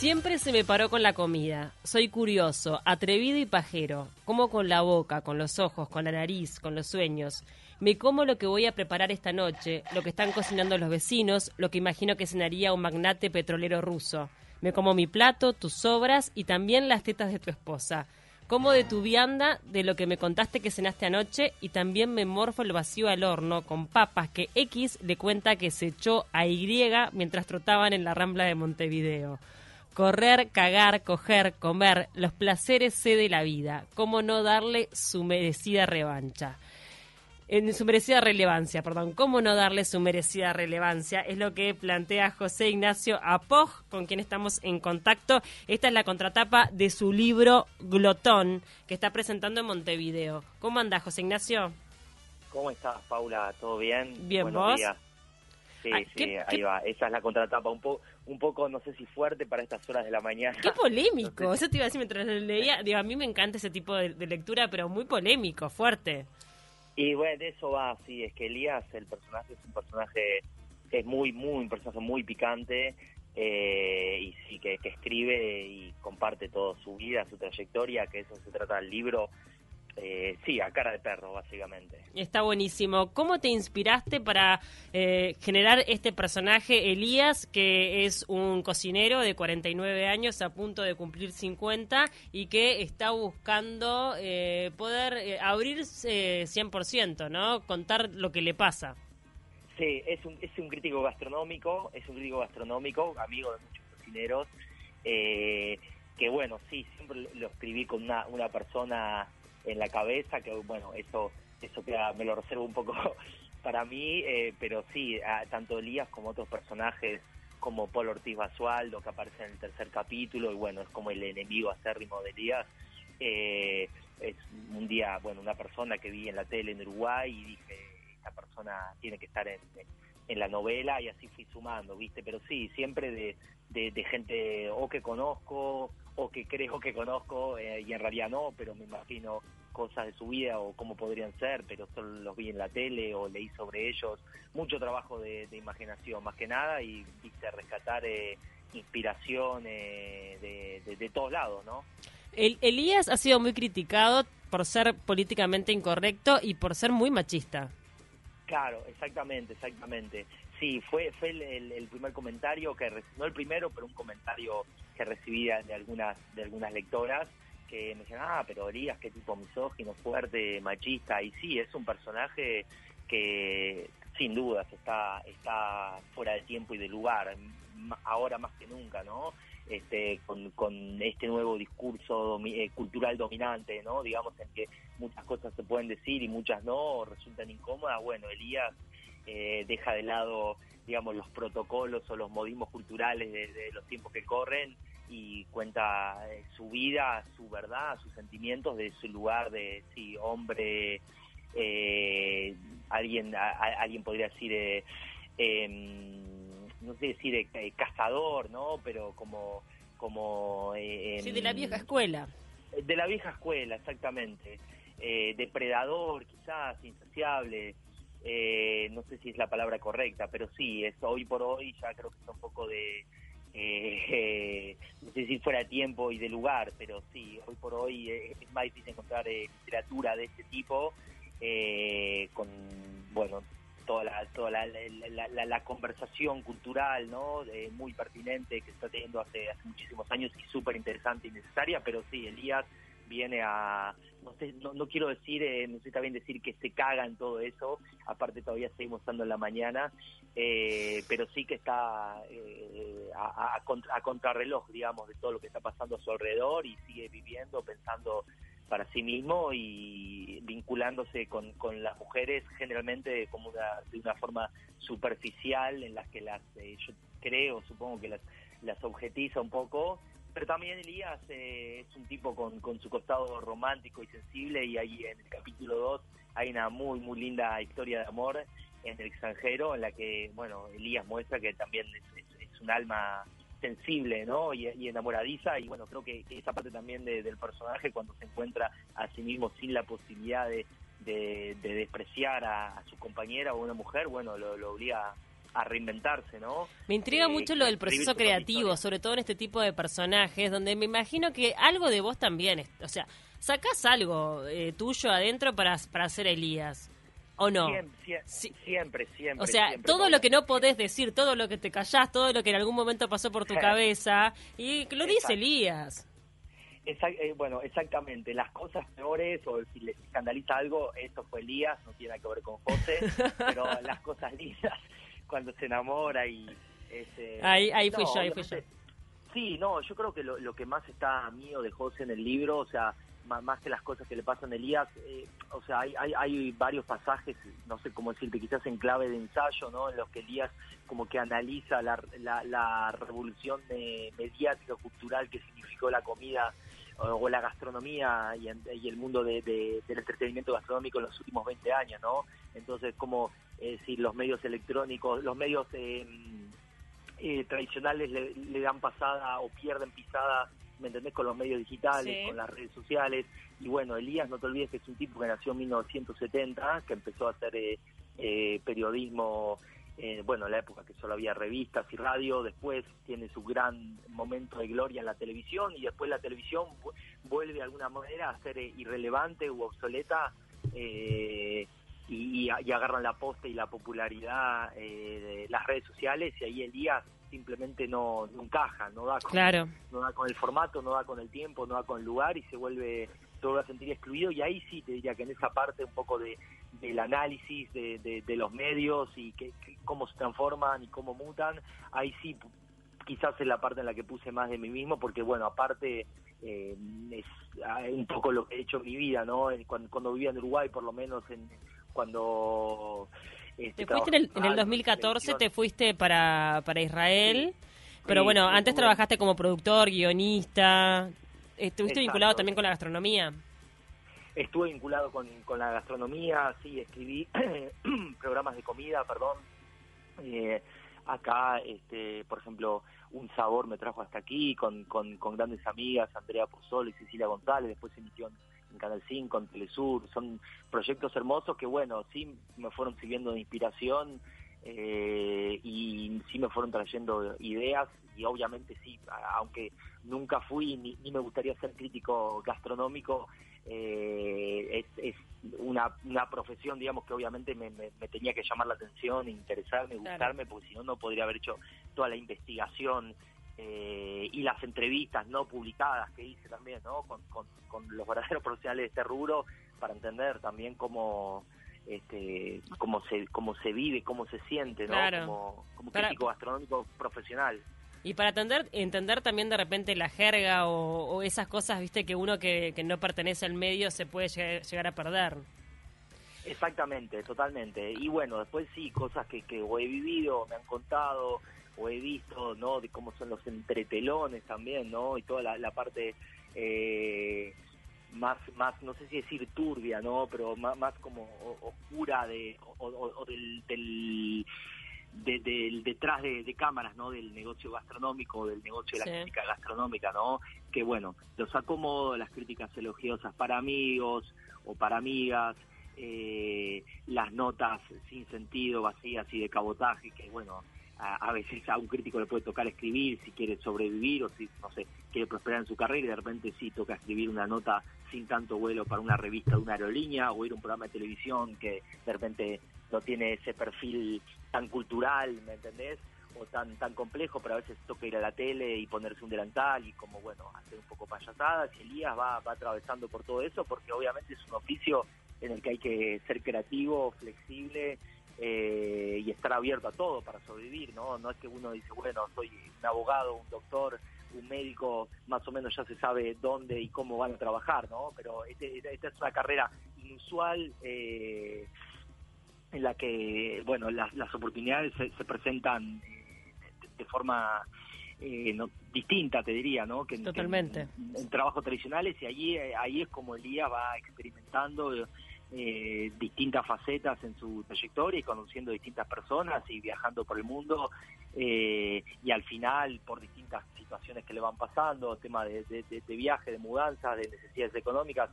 Siempre se me paró con la comida. Soy curioso, atrevido y pajero. Como con la boca, con los ojos, con la nariz, con los sueños. Me como lo que voy a preparar esta noche, lo que están cocinando los vecinos, lo que imagino que cenaría un magnate petrolero ruso. Me como mi plato, tus sobras y también las tetas de tu esposa. Como de tu vianda, de lo que me contaste que cenaste anoche y también me morfo el vacío al horno con papas que X le cuenta que se echó a Y mientras trotaban en la rambla de Montevideo. Correr, cagar, coger, comer, los placeres sé de la vida. ¿Cómo no darle su merecida revancha? En su merecida relevancia, perdón. ¿Cómo no darle su merecida relevancia? Es lo que plantea José Ignacio Apoj, con quien estamos en contacto. Esta es la contratapa de su libro Glotón, que está presentando en Montevideo. ¿Cómo anda, José Ignacio? ¿Cómo estás, Paula? ¿Todo bien? Bien, Buenos ¿vos? días. Sí, Ay, sí, ¿qué- ahí qué- va. Esa es la contratapa. Un, po- un poco, no sé si fuerte para estas horas de la mañana. Qué polémico. No sé Eso te iba a decir mientras lo leía. Digo, a mí me encanta ese tipo de, de lectura, pero muy polémico, fuerte. Y bueno, de eso va, sí, es que Elías, el personaje, es un personaje, es muy, muy, un personaje muy picante, eh, y sí, que, que escribe y comparte toda su vida, su trayectoria, que eso se trata del libro, eh, sí, a cara de perro, básicamente. Está buenísimo. ¿Cómo te inspiraste para eh, generar este personaje, Elías, que es un cocinero de 49 años a punto de cumplir 50 y que está buscando eh, poder eh, abrirse 100%, ¿no? Contar lo que le pasa. Sí, es un, es un crítico gastronómico, es un crítico gastronómico, amigo de muchos cocineros, eh, que bueno, sí, siempre lo escribí con una, una persona en la cabeza, que bueno, eso, eso queda, me lo reservo un poco para mí, eh, pero sí, a- tanto Elías como otros personajes como Paul Ortiz Basualdo, que aparece en el tercer capítulo, y bueno, es como el enemigo acérrimo de Elías, eh, es un día, bueno, una persona que vi en la tele en Uruguay y dije, esta persona tiene que estar en, en la novela y así fui sumando, ¿viste? Pero sí, siempre de, de, de gente o que conozco o que creo que conozco eh, y en realidad no, pero me imagino cosas de su vida o cómo podrían ser, pero solo los vi en la tele o leí sobre ellos. Mucho trabajo de, de imaginación, más que nada, y viste, rescatar eh, inspiración eh, de, de, de todos lados, ¿no? El, Elías ha sido muy criticado por ser políticamente incorrecto y por ser muy machista. Claro, exactamente, exactamente. Sí, fue fue el, primer comentario que no el primero, pero un comentario que recibí de, algunas de algunas lectoras que me decían, ah, pero Elías, qué tipo misógino, fuerte, machista, y sí, es un personaje que sin dudas está está fuera de tiempo y de lugar, ahora más que nunca, ¿no? Este, con, con este nuevo discurso domi- eh, cultural dominante, ¿no? Digamos en que muchas cosas se pueden decir y muchas no, resultan incómodas. Bueno, Elías eh, deja de lado, digamos, los protocolos o los modismos culturales de, de los tiempos que corren y cuenta eh, su vida, su verdad, sus sentimientos de su lugar de, sí, hombre, eh, alguien, a- a- alguien podría decir, eh, em, no sé decir eh, eh, cazador, ¿no? Pero como... como eh, Sí, de la em, vieja escuela. de la vieja escuela, exactamente. Eh, depredador, quizás, insaciable. Eh, no sé si es la palabra correcta, pero sí, es hoy por hoy ya creo que está un poco de. eh, no sé si fuera tiempo y de lugar, pero sí, hoy por hoy es más difícil encontrar eh, literatura de este tipo eh, con, bueno, toda la, toda la- la conversación cultural, ¿no? Eh, muy pertinente que está teniendo hace, hace muchísimos años y súper interesante y necesaria, pero sí, Elías viene a, no sé, no, no quiero decir, eh, no sé también decir que se caga en todo eso, aparte todavía seguimos estando en la mañana, eh, pero sí que está eh, a, a, contra- a contrarreloj, digamos, de todo lo que está pasando a su alrededor y sigue viviendo, pensando para sí mismo y vinculándose con, con las mujeres generalmente como una, de una forma superficial en las que las, eh, yo creo, supongo que las, las objetiza un poco, pero también Elías eh, es un tipo con, con su costado romántico y sensible y ahí en el capítulo 2 hay una muy, muy linda historia de amor en el extranjero en la que, bueno, Elías muestra que también es, un alma sensible, ¿no? Y, enamoradiza y bueno, creo que esa parte también de- del personaje cuando se encuentra a sí mismo sin la posibilidad de, de, de despreciar a, a su compañera o a una mujer, bueno, lo, lo obliga a reinventarse, ¿no? Me intriga Eh, mucho lo del proceso creativo, sobre todo en este tipo de personajes, donde me imagino que algo de vos también, o sea, sacás algo eh, tuyo adentro para, para hacer Elías, ¿o no? Siem- sie- Sí. Siempre, siempre. O sea, siempre, todo lo que no podés decir, todo lo que te callás, todo lo que en algún momento pasó por tu cabeza, y lo dice Exacto. Elías. Eh, bueno, exactamente. Las cosas peores, o si les escandaliza algo, esto fue Elías, no tiene nada que ver con José, pero las cosas lindas, cuando se enamora y... este, Ahí- ahí fui no, yo, ahí fui obviamente- Sí, no, yo creo que lo, lo que más está mío de José en el libro, o sea, más, que las cosas que le pasan a Elías, eh, o sea, hay, hay, hay varios pasajes, no sé cómo decirte, quizás en clave de ensayo, ¿no? En los que Elías como que analiza la, la, la revolución eh, mediática, cultural que significó la comida o, la gastronomía y, el mundo de- de- del entretenimiento gastronómico en los últimos 20 años, ¿no? Entonces, como eh, si los medios electrónicos, los medios eh, eh, tradicionales le, le dan pasada o pierden pisada, ¿me entendés? Con los medios digitales, Sí. con las redes sociales. Y bueno, Elías, no te olvides que es un tipo que nació en 1970, que empezó a hacer periodismo, eh, bueno, en la época que solo había revistas y radio, después tiene su gran momento de gloria en la televisión y después la televisión vu- vuelve de alguna manera a ser eh, irrelevante u obsoleta. eh, y, y- agarran la posta y la popularidad eh, de las redes sociales y ahí Elías simplemente no, no encaja, no da, con, Claro. no da con el formato, no da con el tiempo, no da con el lugar y se vuelve se vuelve a sentir excluido y ahí sí te diría que en esa parte un poco de del análisis de, de- de los medios y que, que cómo se transforman y cómo mutan, ahí sí quizás es la parte en la que puse más de mí mismo porque bueno, aparte eh, es ah, un poco lo que he hecho en mi vida, ¿no? En- Cuando, cuando vivía en Uruguay, por lo menos en cuando... este, Te fuiste en el, en el trabajaba 2014, te fuiste para, para Israel, pero Sí, bueno, antes trabajaste como productor, guionista, estuviste Exacto. vinculado también con la gastronomía. Estuve vinculado con, con la gastronomía, sí, escribí programas de comida, perdón. Eh, acá, este, por ejemplo, Un Sabor me trajo hasta aquí con, con, con grandes amigas, Andrea Pozzolo y Cecilia González, después se emitió en, en Canal 5, en Telesur. Son proyectos hermosos que, bueno, sí me fueron sirviendo de inspiración eh, y sí me fueron trayendo ideas y obviamente sí, aunque nunca fui ni, ni me gustaría ser crítico gastronómico, eh, es, es una, una profesión, digamos, que obviamente me, me- me tenía que llamar la atención, interesarme, Claro. gustarme, porque si no, no podría haber hecho toda la investigación eh, y las entrevistas no publicadas que hice también, ¿no? Con, con, con los verdaderos profesionales de este rubro para entender también cómo este cómo se cómo se vive cómo se siente no Claro. como, como Para- crítico gastronómico profesional Y para atender, entender también de repente la jerga o, esas cosas, viste, que uno que, no pertenece al medio se puede llegar, a perder. Exactamente, totalmente. Y bueno, después sí, cosas que, que o he vivido, me han contado, o he visto, ¿no? De cómo son los entretelones también, ¿no? Y toda la, parte eh, más, más, no sé si decir turbia, ¿no? Pero más, más como oscura de, o, del, de- del detrás de, de cámaras, ¿no? Del negocio gastronómico, del negocio de la Sí. crítica gastronómica, ¿no? Que bueno, los acomodo, las críticas elogiosas para amigos o para amigas, eh, las notas sin sentido, vacías y de cabotaje, que bueno, a, a veces a un crítico le puede tocar escribir si quiere sobrevivir o si, no sé, quiere prosperar en su carrera y de repente sí toca escribir una nota sin tanto vuelo para una revista de una aerolínea o ir a un programa de televisión que de repente no tiene ese perfil tan cultural, ¿me entendés? O tan tan complejo, pero a veces toca ir a la tele y ponerse un delantal y como, bueno, hacer un poco payasadas. Y Elías va, va atravesando por todo eso porque obviamente es un oficio en el que hay que ser creativo, flexible eh, y estar abierto a todo para sobrevivir, ¿no? No es que uno dice, bueno, soy un abogado, un doctor, un médico, más o menos ya se sabe dónde y cómo van a trabajar, ¿no? Pero este- esta es una carrera inusual eh, en la que, bueno, las, las oportunidades se, se presentan de, de forma eh, no- distinta, te diría, ¿no? Que, en- que Totalmente. en, en trabajos tradicionales y allí, eh, ahí es como Elías va experimentando eh, distintas facetas en su trayectoria y conociendo distintas personas y viajando por el mundo eh, y al final por distintas situaciones que le van pasando, tema de, de, de- viaje, de mudanza, de necesidades económicas,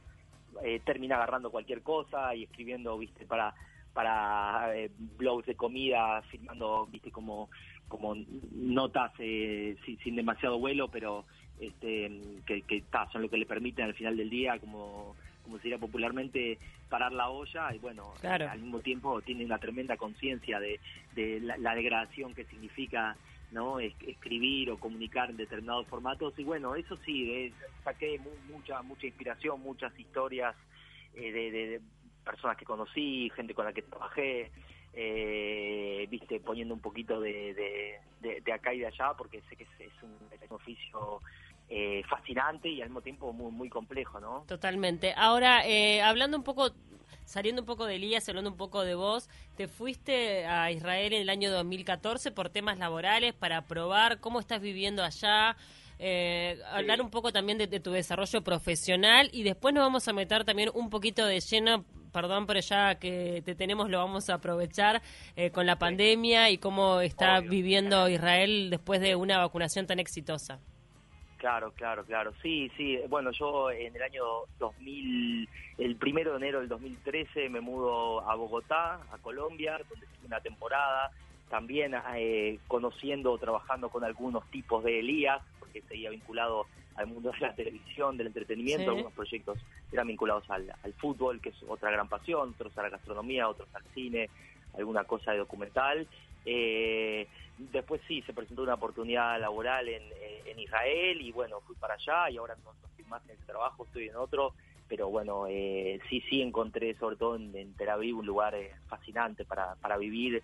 eh, termina agarrando cualquier cosa y escribiendo, viste, para para eh, blogs de comida, filmando, viste, como, como notas eh, sin, demasiado vuelo, pero este, que, que son lo que le permiten al final del día, como como se diría popularmente, parar la olla y bueno, al mismo tiempo tiene una tremenda conciencia de, de la, degradación que significa no escribir o comunicar en determinados formatos y bueno eso sí saqué mucha mucha inspiración muchas historias eh, de, personas que conocí gente con la que trabajé eh, viste poniendo un poquito de, de, acá y de allá porque sé que es, un, oficio eh, fascinante y al mismo tiempo muy muy complejo no totalmente. Ahora hablando un poco saliendo un poco de Elías, hablando un poco de vos, te fuiste a Israel en el año 2014 por temas laborales para probar cómo estás viviendo allá. Eh, hablar un poco también de, tu desarrollo profesional y después nos vamos a meter también un poquito de lleno perdón, pero ya que te tenemos lo vamos a aprovechar eh, con la pandemia y cómo está viviendo Israel después de una vacunación tan exitosa. Claro, claro, claro. Sí, sí. Bueno, yo en el año 2000, el primero de enero del 2013 me mudo a Bogotá, a Colombia, donde estuve una temporada, también eh, conociendo, trabajando con algunos tipos de Elías, porque seguía vinculado al mundo de la televisión, del entretenimiento, algunos proyectos eran vinculados al, al, fútbol, que es otra gran pasión, otros a la gastronomía, otros al cine, alguna cosa de documental. Eh, después sí, se presentó una oportunidad laboral en, eh, en Israel y bueno, fui para allá y ahora no, estoy más en el trabajo, estoy en otro, pero bueno, eh, sí, sí encontré sobre todo en, en Tel Aviv un lugar eh, fascinante para, para vivir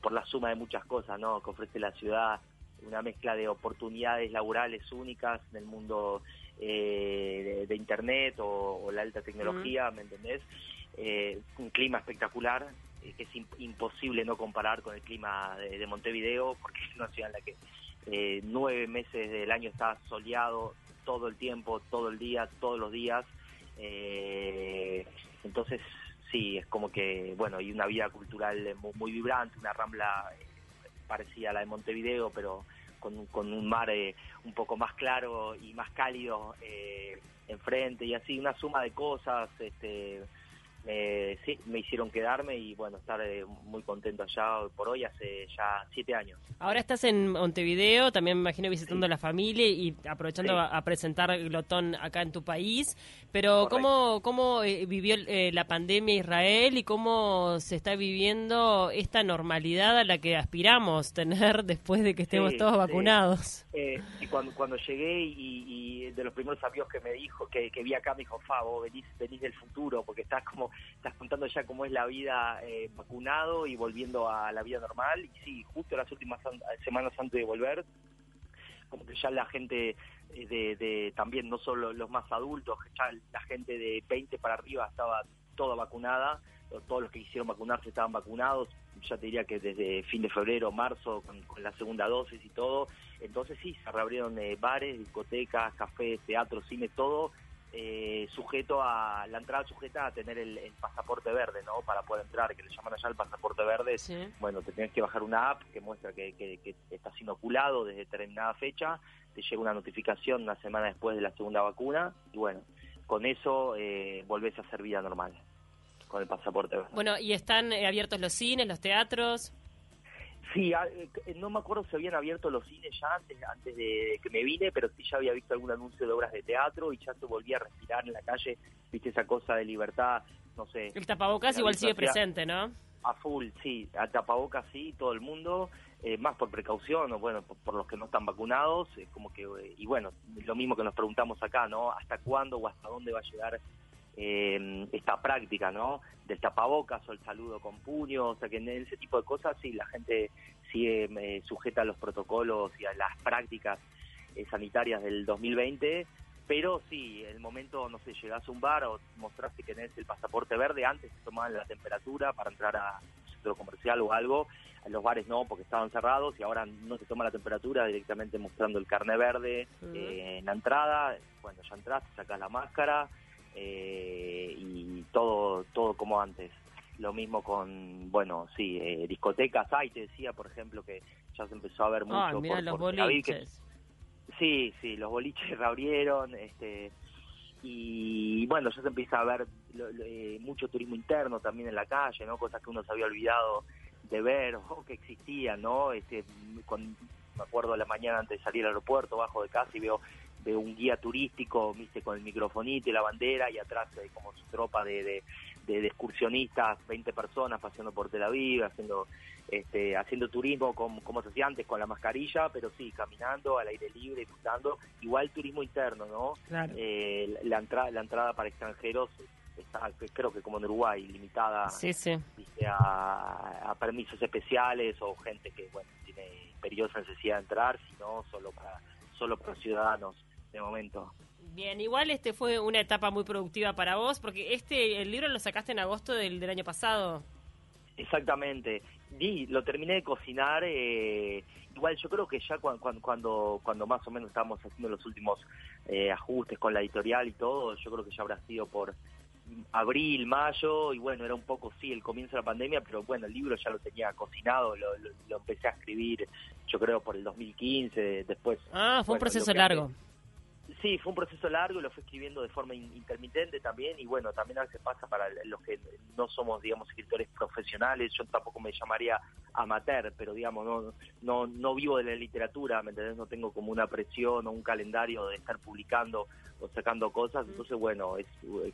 por la suma de muchas cosas ¿no? que ofrece la ciudad, una mezcla de oportunidades laborales únicas en el mundo de, Internet o, la alta tecnología, ¿me entendés? un clima espectacular, eh, que es imposible no comparar con el clima de, Montevideo, porque es una ciudad en la que eh, nueve meses del año está soleado todo el tiempo, todo el día, todos los días. Eh, entonces, sí, es como que, bueno, hay una vida cultural muy, vibrante, una rambla parecida a la de Montevideo, pero con, con un mar un poco más claro y más cálido enfrente, y así una suma de cosas, este eh, sí, me hicieron quedarme y bueno, estar eh, muy contento allá por hoy hace ya siete años. Ahora estás en Montevideo, también me imagino visitando a la familia y aprovechando a, presentar Glotón acá en tu país, pero ¿cómo, cómo eh, vivió eh, la pandemia Israel y cómo se está viviendo esta normalidad a la que aspiramos tener después de que estemos todos vacunados? y cuando, cuando llegué y, de los primeros amigos que me dijo, que, vi acá, me dijo, Fabo, venís, venís del futuro, porque estás como estás contando ya cómo es la vida eh, vacunado y volviendo a la vida normal. Y sí, justo las últimas semanas antes de volver, como que ya la gente eh, de, también, no solo los más adultos, ya la gente de 20 para arriba estaba toda vacunada, todos los que quisieron vacunarse estaban vacunados, ya te diría que desde fin de febrero, marzo, con, la segunda dosis y todo. Entonces sí, se reabrieron eh, bares, discotecas, cafés, teatros, cine, todo eh, sujeto a la entrada sujeta a tener el, pasaporte verde, ¿no? Para poder entrar, que le llaman allá el pasaporte verde. Bueno, te tienes que bajar una app que muestra que, que, estás inoculado desde determinada fecha, te llega una notificación una semana después de la segunda vacuna y bueno, con eso eh, volvés a hacer vida normal con el pasaporte verde. Bueno, ¿y están eh, abiertos los cines, los teatros? Sí, eh, no me acuerdo si habían abierto los cines ya antes, antes de que me vine, pero sí ya había visto algún anuncio de obras de teatro y ya se volvía a respirar en la calle, viste esa cosa de libertad, no sé. El tapabocas igual sigue presente, ¿no? A full, sí, a tapabocas sí, todo el mundo, eh, más por precaución, o bueno, por, los que no están vacunados, es como que, eh, y bueno, lo mismo que nos preguntamos acá, ¿no? ¿Hasta cuándo o hasta dónde va a llegar eh, esta práctica, ¿no? Del tapabocas o el saludo con puño, o sea que en ese tipo de cosas sí la gente sigue eh, sujeta a los protocolos y a las prácticas eh, sanitarias del 2020, pero sí, el momento, no sé, llegás a un bar o mostraste que tenés el pasaporte verde, antes te tomaban la temperatura para entrar a un centro comercial o algo, en los bares no, porque estaban cerrados y ahora no se toma la temperatura directamente mostrando el carne verde eh, en la entrada, cuando ya entraste sacas la máscara, eh, y todo todo como antes. Lo mismo con, bueno, sí, eh, discotecas hay, te decía, por ejemplo, que ya se empezó a ver mucho por, los boliches. sí, sí, los boliches reabrieron, este y bueno, ya se empieza a ver eh, mucho turismo interno también en la calle, ¿no? Cosas que uno se había olvidado de ver o que existían, ¿no? Este, con, me acuerdo la mañana antes de salir al aeropuerto, bajo de casa y veo de un guía turístico, viste, con el microfonito y la bandera y atrás eh, como su tropa de, de, excursionistas, 20 personas paseando por Tel Aviv, haciendo este, haciendo turismo como, como se hacía antes con la mascarilla, pero sí, caminando al aire libre, disfrutando, igual turismo interno, ¿no? Eh, la, entrada la entrada para extranjeros está, creo que como en Uruguay, limitada A, a, permisos especiales o gente que, bueno, tiene imperiosa necesidad de entrar, sino solo para, solo para ciudadanos de momento. Bien, igual este fue una etapa muy productiva para vos, porque este el libro lo sacaste en agosto del, del año pasado. Exactamente. Y lo terminé de cocinar. Eh, igual yo creo que ya cuando, cuando, cuando más o menos estábamos haciendo los últimos eh, ajustes con la editorial y todo, yo creo que ya habrá sido por abril, mayo, y bueno, era un poco, sí, el comienzo de la pandemia, pero bueno, el libro ya lo tenía cocinado, lo, lo, empecé a escribir, yo creo, por el 2015, después... Ah, fue un proceso largo. Sí, fue un proceso largo y lo fui escribiendo de forma intermitente también y bueno, también a veces pasa para los que no somos, digamos, escritores profesionales, yo tampoco me llamaría amateur, pero digamos, no, no, no vivo de la literatura, ¿me entendés? No tengo como una presión o un calendario de estar publicando o sacando cosas, entonces bueno, es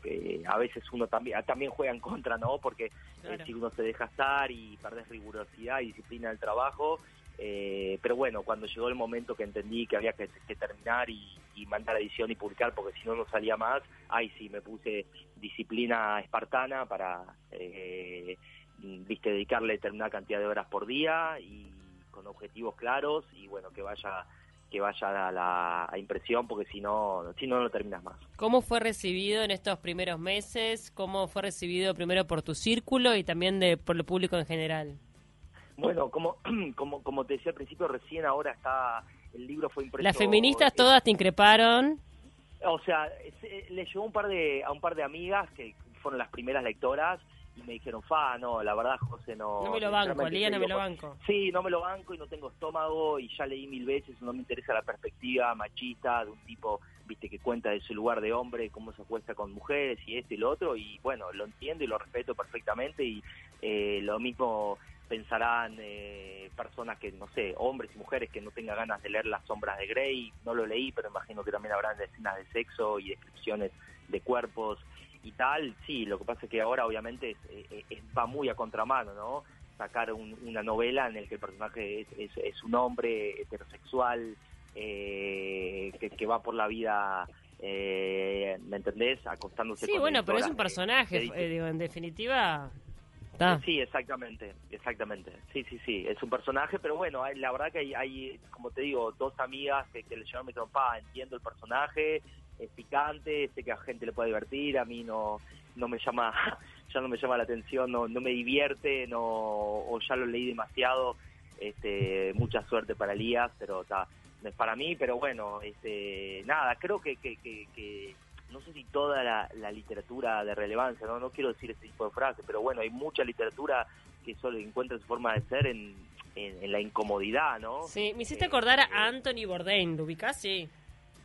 eh, a veces uno también también juega en contra, ¿no? Porque eh, si uno se deja estar y perdés rigurosidad y disciplina del trabajo, eh, pero bueno, cuando llegó el momento que entendí que había que, terminar y, mandar la edición y publicar, porque si no, no salía más, ahí sí me puse disciplina espartana para, eh, viste, dedicarle determinada cantidad de horas por día y con objetivos claros y bueno, que vaya que vaya a la impresión porque si no si no no terminas más. ¿Cómo fue recibido en estos primeros meses? ¿Cómo fue recibido primero por tu círculo y también de por el público en general? Bueno, como, como, como te decía al principio, recién ahora está, el libro fue impreso. Las feministas todas te increparon. O sea, le llegó un par de, a un par de amigas que fueron las primeras lectoras y me dijeron, fa, no, la verdad, José, no. No me lo banco, Alía, no me lo banco. Sí, no me lo banco y no tengo estómago y ya leí mil veces, no me interesa la perspectiva machista de un tipo, viste, que cuenta de su lugar de hombre, cómo se acuesta con mujeres y este y lo otro, y bueno, lo entiendo y lo respeto perfectamente y eh, lo mismo pensarán eh, personas que, no sé, hombres y mujeres que no tengan ganas de leer Las sombras de Grey, no lo leí, pero imagino que también habrán escenas de sexo y descripciones de cuerpos y tal, sí, lo que pasa es que ahora obviamente es, va muy a contramano, ¿no? Sacar una novela en el que el personaje es, es, un hombre heterosexual eh, que, va por la vida eh, ¿me entendés? Acostándose sí, bueno, pero es un personaje, digo, en definitiva Sí, exactamente, exactamente. Sí, sí, sí, es un personaje, pero bueno, la verdad que hay, hay, como te digo, dos amigas que, le llevan me dijeron, pa, entiendo el personaje, es picante, sé que a gente le puede divertir, a mí no, no me llama, ya no me llama la atención, no, no me divierte, no, o ya lo leí demasiado, este, mucha suerte para Elías, pero está, es para mí, pero bueno, este, nada, creo que, que, que no sé si toda la, literatura de relevancia, ¿no? no quiero decir ese tipo de frase, pero bueno, hay mucha literatura que solo encuentra su forma de ser en, en, la incomodidad, ¿no? Sí, me hiciste acordar a eh, Anthony Bourdain, ¿lo ubicás? Sí.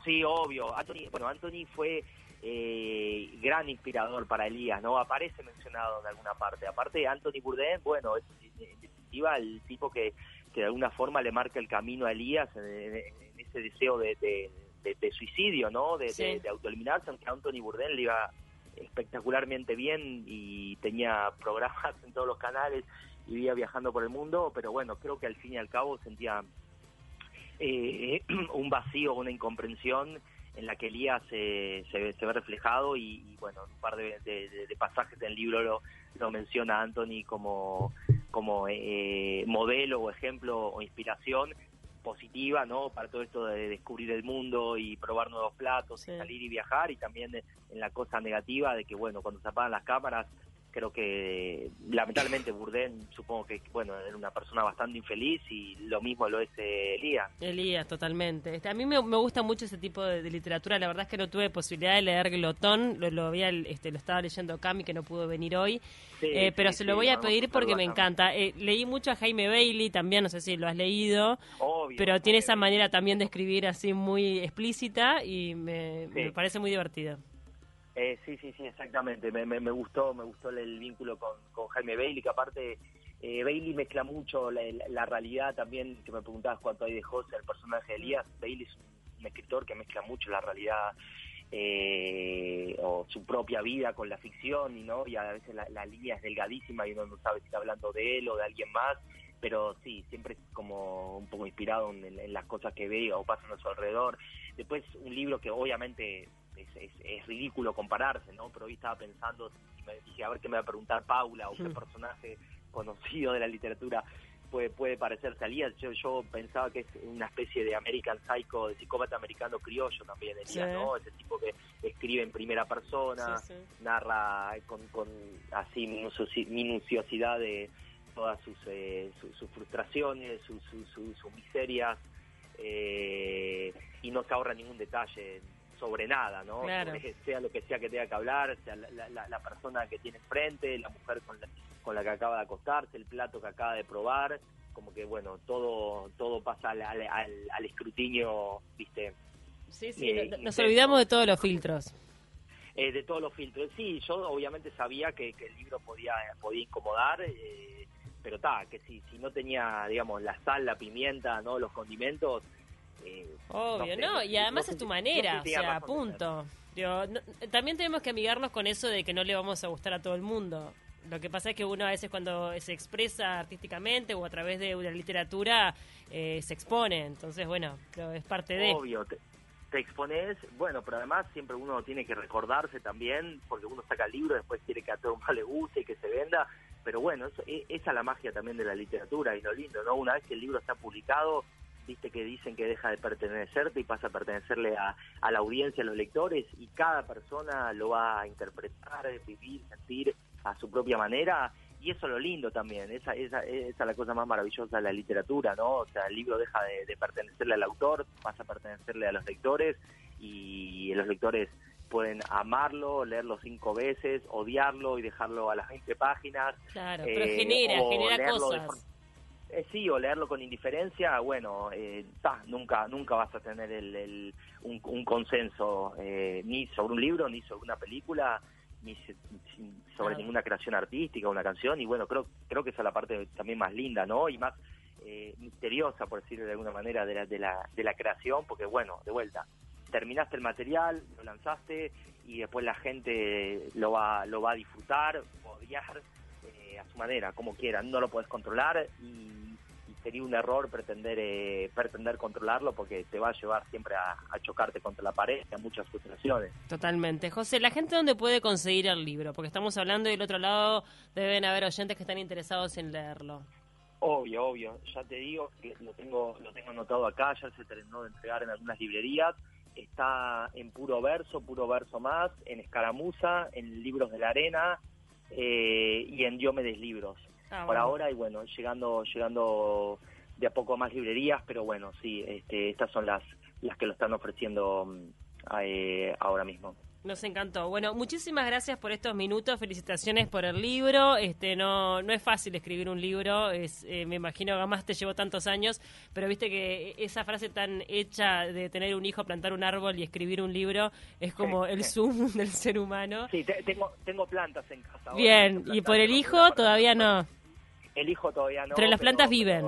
Sí, obvio. Anthony, bueno, Anthony fue eh, gran inspirador para Elías, ¿no? Aparece mencionado en alguna parte. Aparte, Anthony Bourdain, bueno, es en definitiva el tipo que, que de alguna forma le marca el camino a Elías en, ese deseo de de, suicidio, ¿no? De, de, autoeliminarse, aunque Anthony Bourdain le iba espectacularmente bien y tenía programas en todos los canales y iba viajando por el mundo, pero bueno, creo que al fin y al cabo sentía eh, un vacío, una incomprensión en la que Elías se, se, ve reflejado y, bueno, un par de, pasajes del libro lo, lo menciona Anthony como, como eh, modelo o ejemplo o inspiración positiva, ¿no? Para todo esto de descubrir el mundo y probar nuevos platos, salir y viajar, y también en la cosa negativa de que, bueno, cuando se apagan las cámaras creo que lamentablemente Burden supongo que bueno era una persona bastante infeliz y lo mismo lo es eh, Elías. Elías totalmente. Este, a mí me, gusta mucho ese tipo de, literatura. La verdad es que no tuve posibilidad de leer Glotón. Lo, lo había este lo estaba leyendo Cami que no pudo venir hoy. Eh, pero se lo voy a pedir porque me encanta. Eh, leí mucho a Jaime Bailey también no sé si lo has leído. Pero tiene esa manera también de escribir así muy explícita y me, me parece muy divertido Eh, sí, sí, sí, exactamente. Me, me, gustó, me gustó el vínculo con, con Jaime Bailey, que aparte eh, Bailey mezcla mucho la, realidad también, que me preguntabas cuánto hay de José, el personaje de Elías. Bailey es un, escritor que mezcla mucho la realidad eh, o su propia vida con la ficción, y no y a veces la, línea es delgadísima y uno no sabe si está hablando de él o de alguien más, pero sí, siempre es como un poco inspirado en, las cosas que ve o pasan a su alrededor. Después un libro que obviamente es, ridículo compararse, ¿no? Pero hoy estaba pensando, y me dije, a ver qué me va a preguntar Paula o qué hmm. personaje conocido de la literatura puede, puede parecerse a Elías. Yo, yo pensaba que es una especie de American Psycho, de psicópata americano criollo también, Elías, ¿no? Ese tipo que escribe en primera persona, narra con, con así minuciosidad de todas sus, eh, sus, frustraciones, sus, sus, miserias, eh, y no se ahorra ningún detalle sobre nada, ¿no? Sea lo que sea que tenga que hablar, sea la, persona que tiene enfrente, la mujer con la, con la que acaba de acostarse, el plato que acaba de probar, como que bueno, todo todo pasa al, al, escrutinio, ¿viste? Sí, sí, eh, nos olvidamos de todos los filtros. Eh, de todos los filtros. Sí, yo obviamente sabía que, el libro podía, podía incomodar, eh, pero está, que si, si no tenía, digamos, la sal, la pimienta, no los condimentos, eh, Obvio, no, y además es tu manera, o sea, punto. también tenemos que amigarnos con eso de que no le vamos a gustar a todo el mundo. Lo que pasa es que uno a veces cuando se expresa artísticamente o a través de una literatura eh, se expone, entonces bueno, es parte de... Obvio, te, expones, bueno, pero además siempre uno tiene que recordarse también, porque uno saca el libro, después quiere que a todo el mundo le guste y que se venda, pero bueno, e, esa es la magia también de la literatura y lo lindo, ¿no? Una vez que el libro está publicado, viste que dicen que deja de pertenecerte y pasa a pertenecerle a, la audiencia, a los lectores, y cada persona lo va a interpretar, vivir, sentir a su propia manera, y eso es lo lindo también, esa, esa, esa es la cosa más maravillosa de la literatura, ¿no? O sea, el libro deja de, pertenecerle al autor, pasa a pertenecerle a los lectores, y los lectores pueden amarlo, leerlo cinco veces, odiarlo y dejarlo a las 20 páginas. Claro, pero genera, eh, genera cosas eh, sí, o leerlo con indiferencia, bueno, eh, nunca nunca vas a tener el, un, consenso eh, ni sobre un libro, ni sobre una película, ni sobre ninguna creación artística, una canción, y bueno, creo creo que esa es la parte también más linda, ¿no? Y más eh, misteriosa, por decirlo de alguna manera, de la, de, la, de la creación, porque bueno, de vuelta, terminaste el material, lo lanzaste, y después la gente lo va, lo va a disfrutar, odiar, a su manera, como quiera, no lo puedes controlar y, sería un error pretender eh, pretender controlarlo porque te va a llevar siempre a, chocarte contra la pared y a muchas frustraciones. Totalmente. José, ¿la gente dónde puede conseguir el libro? Porque estamos hablando y del otro lado deben haber oyentes que están interesados en leerlo. Obvio, obvio. Ya te digo que lo tengo, lo tengo anotado acá, ya se terminó de entregar en algunas librerías. Está en puro verso, puro verso más, en escaramuza, en libros de la arena, eh, y en Diomedes Libros. Ah, por ahora, y bueno, llegando llegando de a poco más librerías, pero bueno, sí, este, estas son las, las que lo están ofreciendo mm, eh, ahora mismo. Nos encantó. Bueno, muchísimas gracias por estos minutos. Felicitaciones por el libro. Este no no es fácil escribir un libro. Es eh, me imagino que además te llevó tantos años, pero viste que esa frase tan hecha de tener un hijo, plantar un árbol y escribir un libro es como el zoom del ser humano. Sí, tengo tengo plantas en casa. Bien, y por el hijo todavía no. El hijo todavía no. Pero las plantas viven.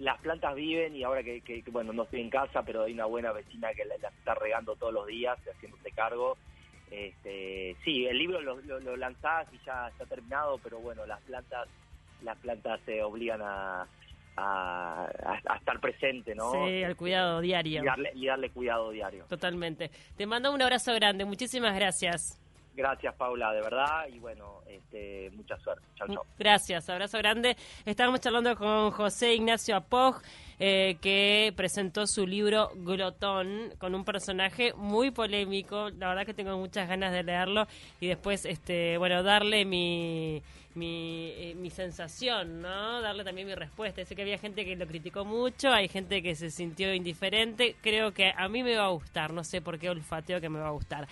las plantas viven y ahora que, que, bueno, no estoy en casa, pero hay una buena vecina que las está regando todos los días, haciéndose cargo este, sí, el libro lo, lo, lanzás y ya está terminado, pero bueno, las plantas las plantas se obligan a, a, estar presente, ¿no? Sí, al cuidado diario. Y darle, y darle cuidado diario. Totalmente. Te mando un abrazo grande, muchísimas gracias. Gracias, Paula, de verdad, y bueno, este, mucha suerte. Chao, chao. Gracias, abrazo grande. Estábamos charlando con José Ignacio Apoj, eh, que presentó su libro Glotón, con un personaje muy polémico. La verdad que tengo muchas ganas de leerlo y después, este, bueno, darle mi, mi, eh, mi sensación, ¿no? Darle también mi respuesta. Sé que había gente que lo criticó mucho, hay gente que se sintió indiferente. Creo que a mí me va a gustar, no sé por qué olfateo que me va a gustar.